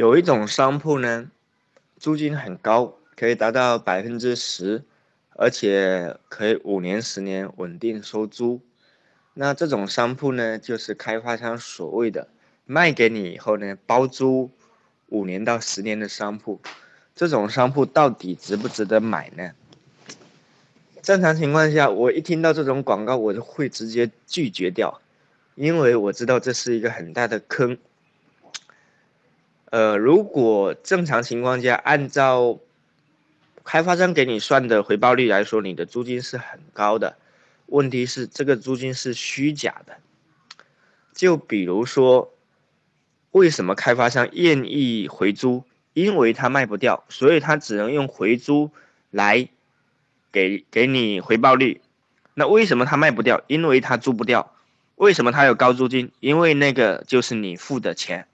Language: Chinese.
有一种商铺呢，租金很高，可以达到百分之十，而且可以五年、十年稳定收租。那这种商铺呢，就是开发商所谓的卖给你以后呢，包租五年到十年的商铺。这种商铺到底值不值得买呢？正常情况下，我一听到这种广告，我就会直接拒绝掉，因为我知道这是一个很大的坑。呃，如果正常情况下，按照开发商给你算的回报率来说，你的租金是很高的。问题是这个租金是虚假的。就比如说，为什么开发商愿意回租？因为他卖不掉，所以他只能用回租来给给你回报率。那为什么他卖不掉？因为他租不掉。为什么他有高租金？因为那个就是你付的钱。